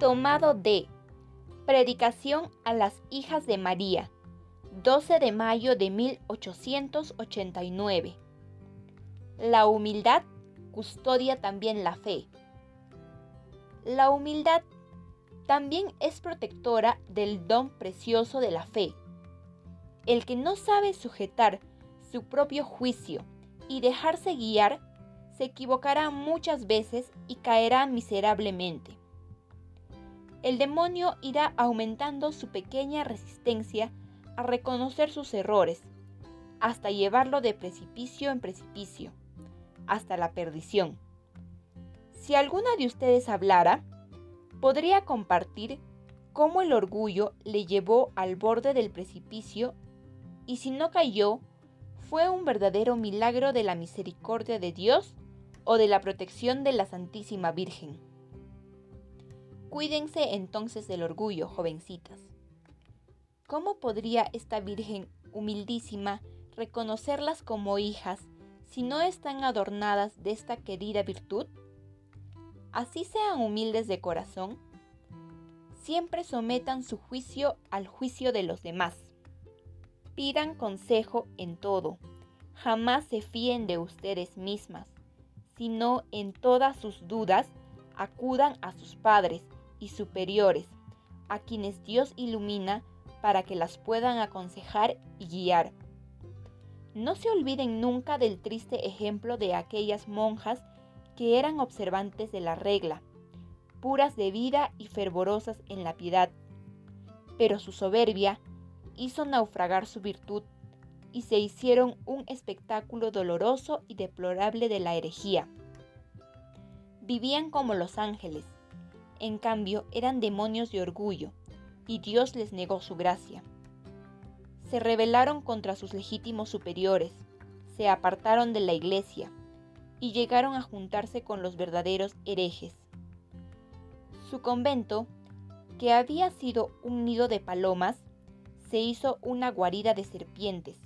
Tomado de Predicación a las hijas de María, 12 de mayo de 1889. La humildad custodia también la fe. La humildad también es protectora del don precioso de la fe. El que no sabe sujetar su propio juicio y dejarse guiar, se equivocará muchas veces y caerá miserablemente el demonio irá aumentando su pequeña resistencia a reconocer sus errores, hasta llevarlo de precipicio en precipicio, hasta la perdición. Si alguna de ustedes hablara, podría compartir cómo el orgullo le llevó al borde del precipicio y si no cayó, fue un verdadero milagro de la misericordia de Dios o de la protección de la Santísima Virgen. Cuídense entonces del orgullo, jovencitas. ¿Cómo podría esta Virgen humildísima reconocerlas como hijas si no están adornadas de esta querida virtud? Así sean humildes de corazón, siempre sometan su juicio al juicio de los demás. Pidan consejo en todo, jamás se fíen de ustedes mismas, sino en todas sus dudas acudan a sus padres y superiores, a quienes Dios ilumina para que las puedan aconsejar y guiar. No se olviden nunca del triste ejemplo de aquellas monjas que eran observantes de la regla, puras de vida y fervorosas en la piedad, pero su soberbia hizo naufragar su virtud y se hicieron un espectáculo doloroso y deplorable de la herejía. Vivían como los ángeles, en cambio, eran demonios de orgullo, y Dios les negó su gracia. Se rebelaron contra sus legítimos superiores, se apartaron de la iglesia, y llegaron a juntarse con los verdaderos herejes. Su convento, que había sido un nido de palomas, se hizo una guarida de serpientes.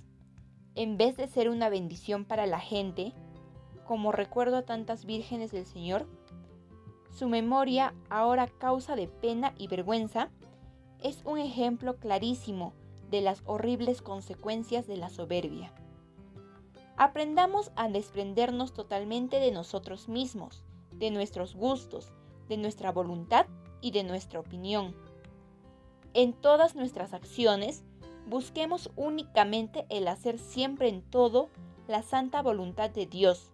En vez de ser una bendición para la gente, como recuerdo a tantas vírgenes del Señor, su memoria, ahora causa de pena y vergüenza, es un ejemplo clarísimo de las horribles consecuencias de la soberbia. Aprendamos a desprendernos totalmente de nosotros mismos, de nuestros gustos, de nuestra voluntad y de nuestra opinión. En todas nuestras acciones, busquemos únicamente el hacer siempre en todo la santa voluntad de Dios,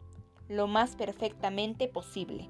lo más perfectamente posible.